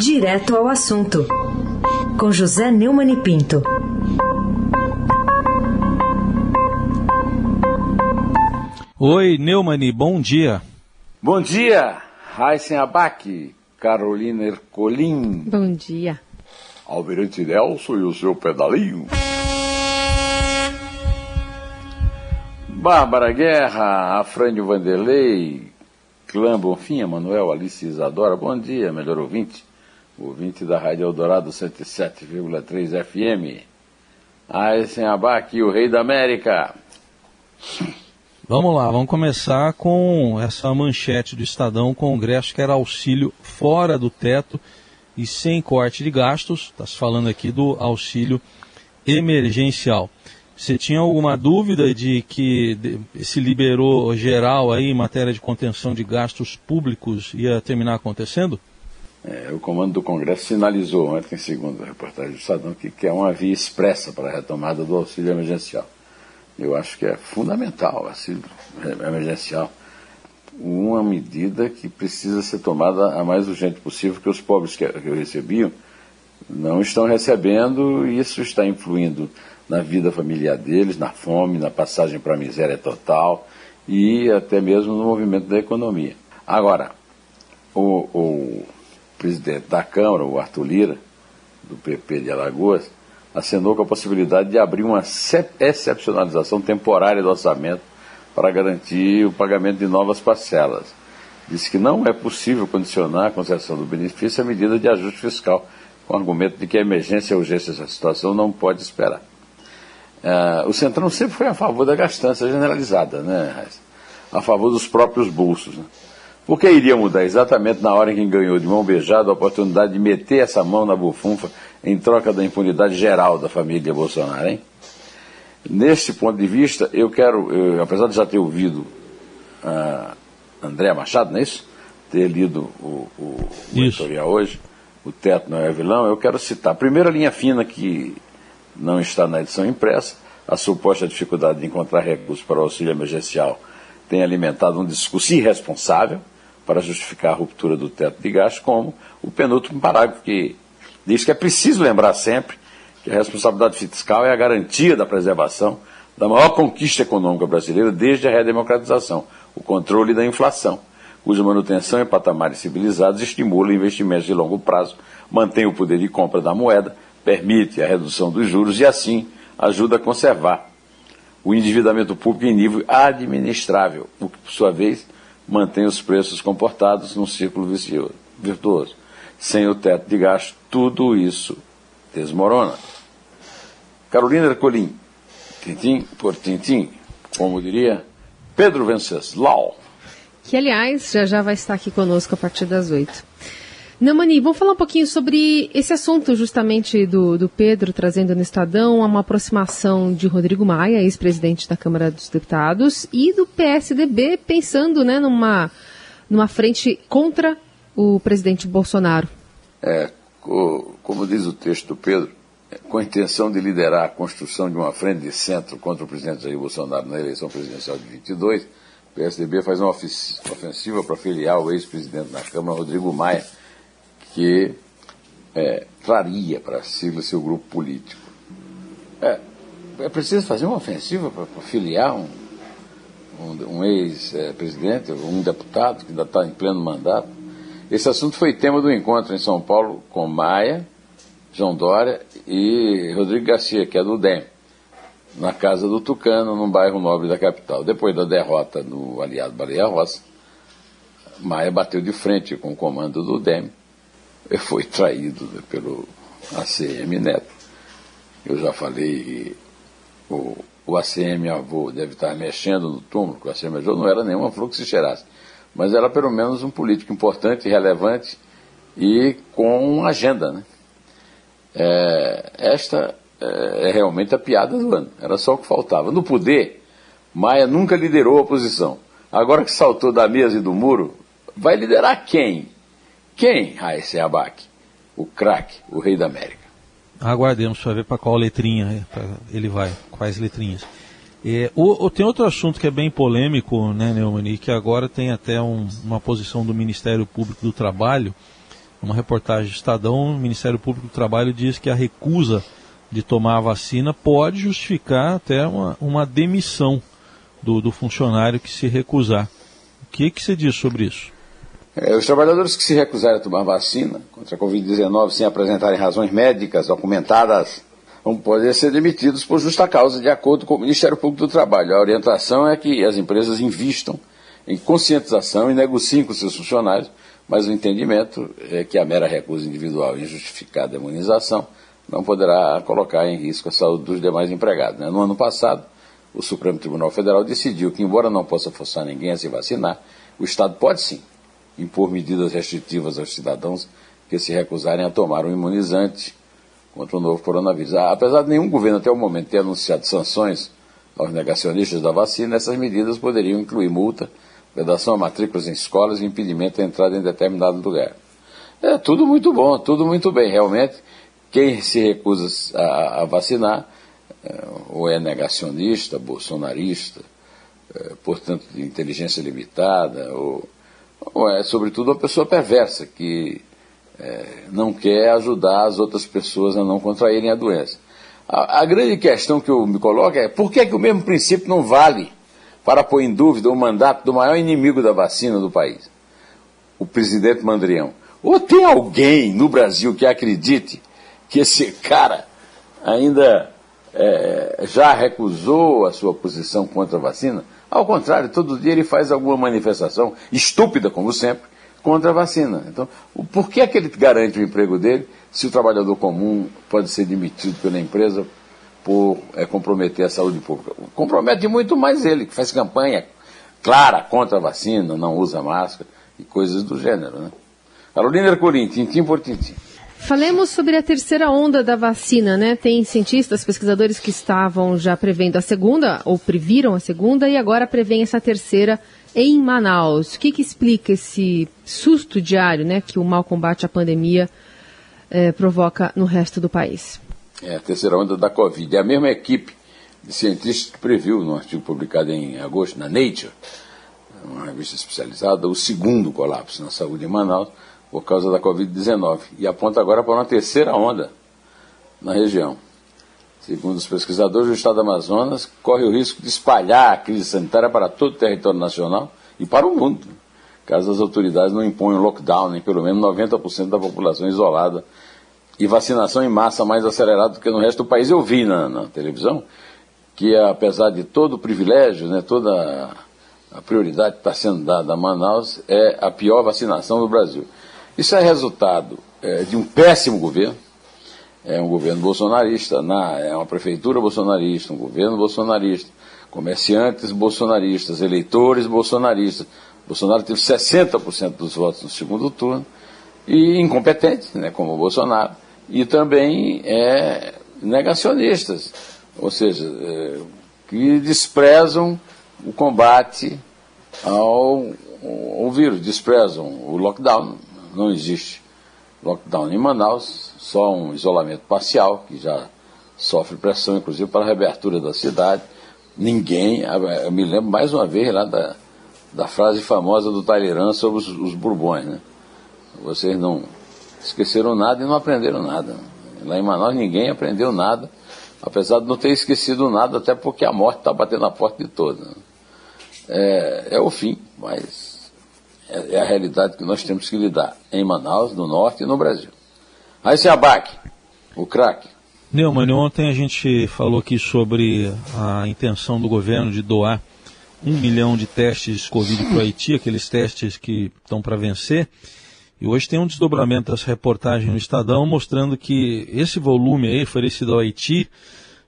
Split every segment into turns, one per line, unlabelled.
Direto ao assunto, com José Neumann e Pinto.
Oi, Neumani, bom dia.
Bom dia, Raíssen Abac, Carolina Ercolim.
Bom dia.
Almirante Nelson e o seu pedalinho. Bárbara Guerra, Afrânio Vanderlei, Clã Bonfim, Manuel Alice Isadora, bom dia, melhor ouvinte. Ouvinte da Rádio Eldorado 107,3 FM. Aysen Abac, o Rei da América.
Vamos lá, vamos começar com essa manchete do Estadão. Congresso quer auxílio fora do teto e sem corte de gastos. Está se falando aqui do auxílio emergencial. Você tinha alguma dúvida de que se liberou geral aí em matéria de contenção de gastos públicos ia terminar acontecendo?
É, o comando do Congresso sinalizou ontem, segundo a reportagem do Estadão, que quer uma via expressa para a retomada do auxílio emergencial. Eu acho que é fundamental o auxílio emergencial. Uma medida que precisa ser tomada a mais urgente possível, porque os pobres que, que recebiam não estão recebendo e isso está influindo na vida familiar deles, na fome, na passagem para a miséria total e até mesmo no movimento da economia. Agora, o, o presidente da Câmara, o Arthur Lira, do PP de Alagoas, assinou com a possibilidade de abrir uma excepcionalização temporária do orçamento para garantir o pagamento de novas parcelas. Disse que não é possível condicionar a concessão do benefício à medida de ajuste fiscal, com o argumento de que a emergência e urgência dessa situação não pode esperar. Uh, o Centrão sempre foi a favor da gastança generalizada, né, a favor dos próprios bolsos. Né? Por que iria mudar exatamente na hora em que ganhou de mão beijada a oportunidade de meter essa mão na bufunfa em troca da impunidade geral da família Bolsonaro, hein? Nesse ponto de vista, eu quero, eu, apesar de já ter ouvido uh, André Machado, não é isso? Ter lido o, o, o editorial hoje, O Teto Não é Vilão, eu quero citar a primeira linha fina que não está na edição impressa, a suposta dificuldade de encontrar recursos para o auxílio emergencial tem alimentado um discurso irresponsável, para justificar a ruptura do teto de gastos, como o penúltimo parágrafo que diz que é preciso lembrar sempre que a responsabilidade fiscal é a garantia da preservação da maior conquista econômica brasileira desde a redemocratização, o controle da inflação, cuja manutenção em patamares civilizados estimula investimentos de longo prazo, mantém o poder de compra da moeda, permite a redução dos juros e, assim, ajuda a conservar o endividamento público em nível administrável, o que, por sua vez, mantém os preços comportados num círculo virtuoso. Sem o teto de gasto, tudo isso desmorona. Carolina Ercolim, tintim por tintim, como diria Pedro Venceslau.
Que, aliás, já já vai estar aqui conosco a partir das oito. Namani, vamos falar um pouquinho sobre esse assunto justamente do, do Pedro trazendo no Estadão uma aproximação de Rodrigo Maia, ex-presidente da Câmara dos Deputados, e do PSDB pensando né, numa, numa frente contra o presidente Bolsonaro.
É, como diz o texto do Pedro, com a intenção de liderar a construção de uma frente de centro contra o presidente Jair Bolsonaro na eleição presidencial de 22, o PSDB faz uma ofensiva para filiar o ex-presidente da Câmara, Rodrigo Maia, que é, traria para sigla seu grupo político. É, é preciso fazer uma ofensiva para filiar um, um, um ex-presidente, um deputado que ainda está em pleno mandato. Esse assunto foi tema do encontro em São Paulo com Maia, João Dória e Rodrigo Garcia, que é do DEM, na casa do Tucano, num bairro nobre da capital. Depois da derrota no aliado Baleia Roça, Maia bateu de frente com o comando do DEM foi traído né, pelo ACM Neto. Eu já falei, o, o ACM avô deve estar mexendo no túmulo, que o ACM avô não era nenhuma flor que se cheirasse, mas era pelo menos um político importante, relevante e com agenda. Né? É, esta é, é realmente a piada do ano, era só o que faltava. No poder, Maia nunca liderou a oposição. Agora que saltou da mesa e do muro, vai liderar quem? Quem, Raíssa Abac? O craque, o rei da América.
Aguardemos para ver para qual letrinha ele vai, quais letrinhas. É, o, o, tem outro assunto que é bem polêmico, né, Neumann, que agora tem até um, uma posição do Ministério Público do Trabalho, Uma reportagem do Estadão, o Ministério Público do Trabalho diz que a recusa de tomar a vacina pode justificar até uma, uma demissão do, do funcionário que se recusar. O que, que você diz sobre isso?
É, os trabalhadores que se recusarem a tomar vacina contra a Covid-19 sem apresentarem razões médicas documentadas vão poder ser demitidos por justa causa, de acordo com o Ministério Público do Trabalho. A orientação é que as empresas invistam em conscientização e negociem com seus funcionários, mas o entendimento é que a mera recusa individual e injustificada imunização não poderá colocar em risco a saúde dos demais empregados. Né? No ano passado, o Supremo Tribunal Federal decidiu que, embora não possa forçar ninguém a se vacinar, o Estado pode sim impor medidas restritivas aos cidadãos que se recusarem a tomar um imunizante contra o novo coronavírus. Ah, apesar de nenhum governo até o momento ter anunciado sanções aos negacionistas da vacina, essas medidas poderiam incluir multa, vedação a matrículas em escolas e impedimento da entrada em determinado lugar. É tudo muito bom, tudo muito bem. Realmente, quem se recusa a, a vacinar é, ou é negacionista, bolsonarista, é, portanto de inteligência limitada, ou, é sobretudo uma pessoa perversa que é, não quer ajudar as outras pessoas a não contraírem a doença. A, a, grande questão que eu me coloco é por que, que o mesmo princípio não vale para pôr em dúvida o mandato do maior inimigo da vacina do país, o presidente Mandrião. Ou tem alguém no Brasil que acredite que esse cara ainda é, já recusou a sua posição contra a vacina. Ao contrário, todo dia ele faz alguma manifestação, estúpida como sempre, contra a vacina. Então, por que é que ele garante o emprego dele se o trabalhador comum pode ser demitido pela empresa por é, comprometer a saúde pública? Compromete muito mais ele, que faz campanha clara contra a vacina, não usa máscara e coisas do gênero. Né? Carolina Ercolim, tintim por tintim.
Falemos sobre a terceira onda da vacina, né? Tem cientistas, pesquisadores que estavam já prevendo a segunda, ou previram a segunda, e agora prevêem essa terceira em Manaus. O que, que explica esse susto diário, né, que o mau combate à pandemia eh, provoca no resto do país?
É a terceira onda da Covid. É a mesma equipe de cientistas que previu, no artigo publicado em agosto, na Nature, uma revista especializada, o segundo colapso na saúde em Manaus por causa da Covid-19 e aponta agora para uma terceira onda na região. Segundo os pesquisadores, o estado do Amazonas corre o risco de espalhar a crise sanitária para todo o território nacional e para o mundo, caso as autoridades não imponham lockdown em pelo menos 90% da população isolada e vacinação em massa mais acelerada do que no resto do país. Eu vi na, na televisão que, apesar de todo o privilégio, né, toda a prioridade que está sendo dada a Manaus, é a pior vacinação do Brasil. Isso é resultado é, de um péssimo governo, é um governo bolsonarista, na, é uma prefeitura bolsonarista, um governo bolsonarista, comerciantes bolsonaristas, eleitores bolsonaristas. Bolsonaro teve 60% dos votos no segundo turno, e incompetentes, né, como o Bolsonaro, e também é, negacionistas, ou seja, é, que desprezam o combate ao, ao vírus, desprezam o lockdown, não existe lockdown em Manaus, só um isolamento parcial, que já sofre pressão, inclusive, para a reabertura da cidade. Ninguém, eu me lembro mais uma vez lá da, da frase famosa do Talleyrand sobre os, os Bourbões, né? Vocês não esqueceram nada e não aprenderam nada. Lá em Manaus ninguém aprendeu nada, apesar de não ter esquecido nada, até porque a morte está batendo na porta de todos. Né? É, é o fim, mas é, é a realidade que nós temos que lidar em Manaus, no Norte e no Brasil. Aí se abaque, o craque.
Neumann, ontem a gente falou aqui sobre a intenção do governo de doar um milhão de testes Covid para o Haiti, aqueles testes que estão para vencer. E hoje tem um desdobramento dessa reportagem no Estadão mostrando que esse volume aí oferecido ao Haiti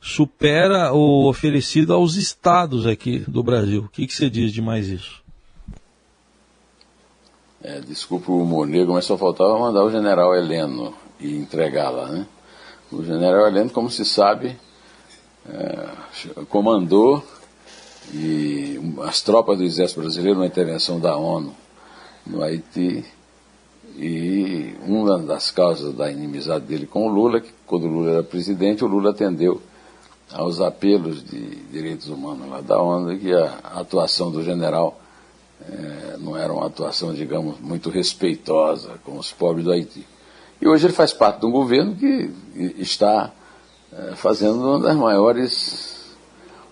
supera o oferecido aos estados aqui do Brasil. O que, que você diz de mais isso?
É, desculpa o humor negro, mas só faltava mandar o general Heleno e entregá-la. Né? O general Heleno, como se sabe, é, comandou e as tropas do exército brasileiro na intervenção da ONU no Haiti e uma das causas da inimizade dele com o Lula, que quando o Lula era presidente, o Lula atendeu aos apelos de direitos humanos lá da ONU que a atuação do general é, não era uma atuação, digamos, muito respeitosa com os pobres do Haiti. E hoje ele faz parte de um governo que está é, fazendo uma das maiores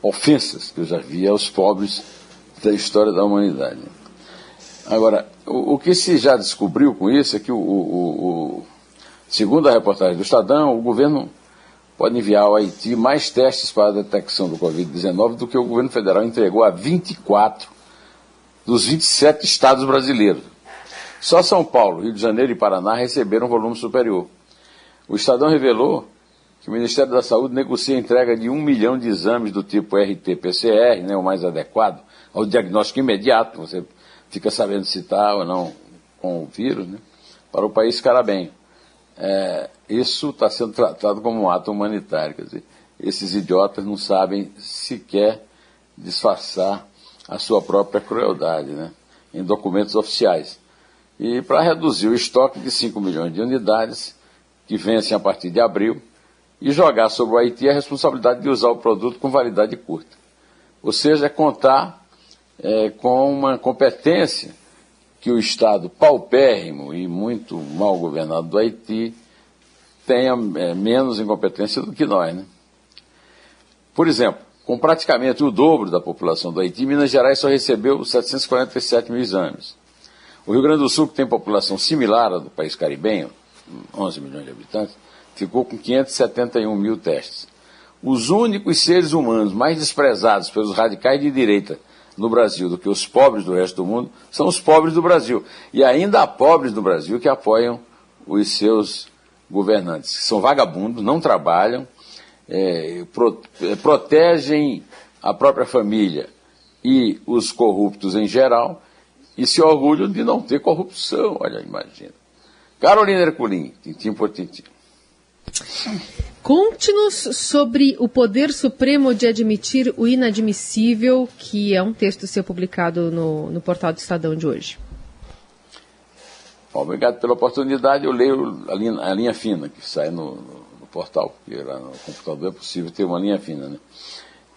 ofensas que eu já vi aos pobres da história da humanidade. Agora, o, o que se já descobriu com isso é que, o, o, segundo a reportagem do Estadão, o governo pode enviar ao Haiti mais testes para a detecção do Covid-19 do que o governo federal entregou a 24 dos 27 estados brasileiros. Só São Paulo, Rio de Janeiro e Paraná receberam um volume superior. O Estadão revelou que o Ministério da Saúde negocia a entrega de um milhão de exames do tipo RT-PCR, né, o mais adequado, ao diagnóstico imediato, você fica sabendo se está ou não com o vírus, né, para o país ficar bem. É, isso está sendo tratado como um ato humanitário. Quer dizer, esses idiotas não sabem sequer disfarçar a sua própria crueldade né, em documentos oficiais. E para reduzir o estoque de 5 milhões de unidades, que vencem a partir de abril, e jogar sobre o Haiti a responsabilidade de usar o produto com validade curta. Ou seja, é contar é, com uma competência que o Estado paupérrimo e muito mal governado do Haiti tenha é, menos incompetência do que nós. Né? Por exemplo, com praticamente o dobro da população do Haiti, Minas Gerais só recebeu 747 mil exames. O Rio Grande do Sul, que tem população similar à do país caribenho, 11 milhões de habitantes, ficou com 571 mil testes. Os únicos seres humanos mais desprezados pelos radicais de direita no Brasil do que os pobres do resto do mundo são os pobres do Brasil. E ainda há pobres do Brasil que apoiam os seus governantes, que são vagabundos, não trabalham, é, pro, é, protegem a própria família e os corruptos em geral e se orgulham de não ter corrupção. Olha, imagina. Carolina Herculin, tintim por tintim.
Conte-nos sobre o poder supremo de admitir o inadmissível, que é um texto seu publicado no, no portal do Estadão de hoje.
Obrigado pela oportunidade. Eu leio a linha, a linha fina que sai no, no, portal, porque lá no computador é possível ter uma linha fina. Né?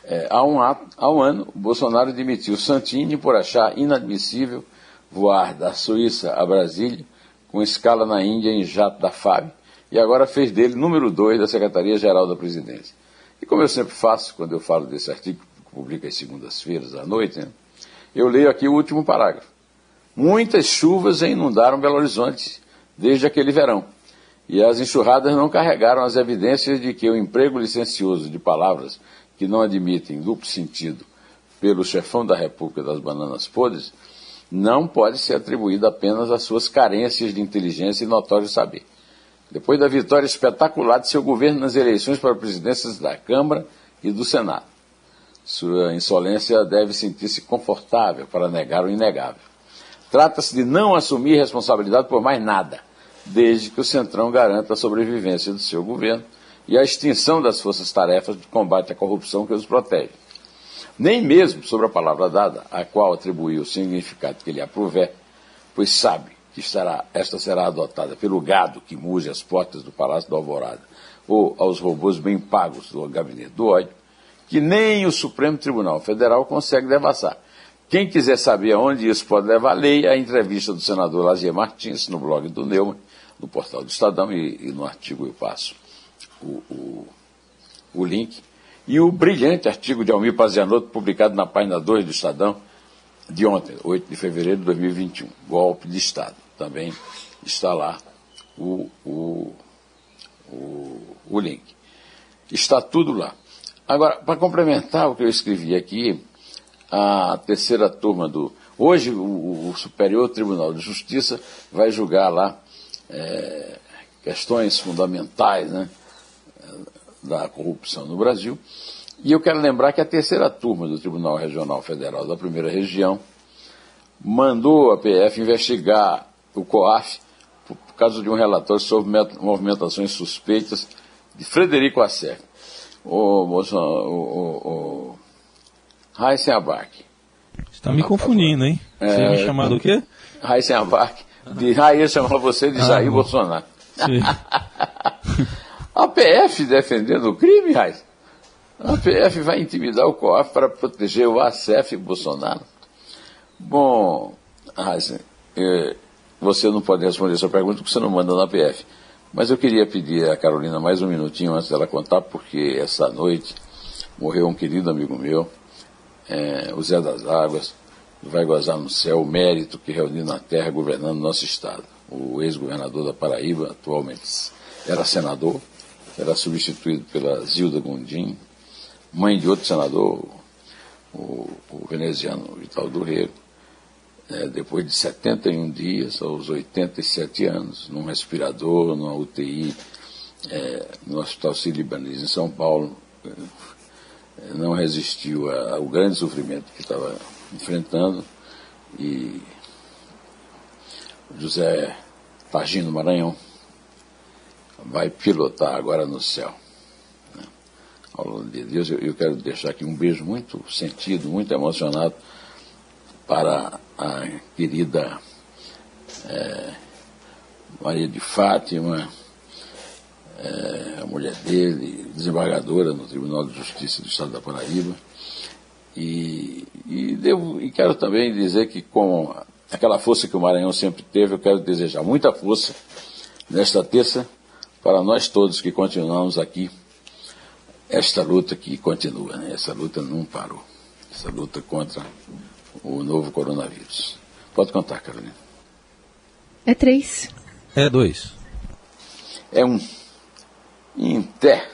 É, há, um, há um ano, Bolsonaro admitiu Santini por achar inadmissível voar da Suíça a Brasília com escala na Índia em jato da FAB e agora fez dele número 2 da Secretaria-Geral da Presidência. E como eu sempre faço, quando eu falo desse artigo, que publica às segundas-feiras à noite, né, eu leio aqui o último parágrafo. Muitas chuvas inundaram Belo Horizonte desde aquele verão, e as enxurradas não carregaram as evidências de que o emprego licencioso de palavras que não admitem duplo sentido pelo chefão da República das Bananas Podres não pode ser atribuído apenas às suas carências de inteligência e notório saber depois da vitória espetacular de seu governo nas eleições para presidências da Câmara e do Senado. Sua insolência deve sentir-se confortável para negar o inegável. Trata-se de não assumir responsabilidade por mais nada, desde que o Centrão garanta a sobrevivência do seu governo e a extinção das forças-tarefas de combate à corrupção que os protege. Nem mesmo sobre a palavra dada, a qual atribuiu o significado que lhe aprover, pois sabe que esta será adotada pelo gado que muge as portas do Palácio do Alvorada, ou aos robôs bem pagos do gabinete do ódio, que nem o Supremo Tribunal Federal consegue devassar. Quem quiser saber aonde isso pode levar, leia a entrevista do senador Lazier Martins no blog do Neumann, no portal do Estadão, e, e no artigo eu passo o, o, o, link. E o brilhante artigo de Almir Pazianotto, publicado na página 2 do Estadão, de ontem, 8 de fevereiro de 2021, golpe de Estado. Também está lá o, o, o, o link. Está tudo lá. Agora, para complementar o que eu escrevi aqui, a terceira turma do. Hoje, o, o Superior Tribunal de Justiça vai julgar lá é, questões fundamentais né, da corrupção no Brasil. E eu quero lembrar que a terceira turma do Tribunal Regional Federal da Primeira Região mandou a PF investigar o COAF por causa de um relatório sobre movimentações suspeitas de Frederico Asser. O, o, o, o Heisen Abarque.
Você está me confundindo, hein? Você é, me chamar do quê?
Heisen. De Jair chamava você de ah, Jair Bolsonaro. a PF defendendo o crime, Heisen. A PF vai intimidar o COAF para proteger o ACF Bolsonaro. Bom, Heisen, é, você não pode responder essa pergunta porque você não manda na PF. Mas eu queria pedir a Carolina mais um minutinho antes dela contar, porque essa noite morreu um querido amigo meu, é, o Zé das Águas, vai gozar no céu o mérito que reuniu na terra governando nosso Estado. O ex-governador da Paraíba, atualmente era senador, era substituído pela Zilda Gondim, mãe de outro senador, o, o veneziano Vital do Rego, é, depois de 71 dias, aos 87 anos, num respirador, numa UTI, é, no Hospital Sírio-Libanês, em São Paulo, é, não resistiu ao grande sofrimento que estava enfrentando e José Pagino Maranhão vai pilotar agora no céu. Né? Ao longo de Deus, eu, eu quero deixar aqui um beijo muito sentido, muito emocionado para a querida é, Maria de Fátima, é, a mulher dele, desembargadora no Tribunal de Justiça do Estado da Paraíba. E, e, devo, e quero também dizer que, com aquela força que o Maranhão sempre teve, eu quero desejar muita força nesta terça para nós todos que continuamos aqui esta luta que continua, né? essa luta não parou, essa luta contra o novo coronavírus. Pode contar, Carolina.
É três.
É dois.
É um. Té.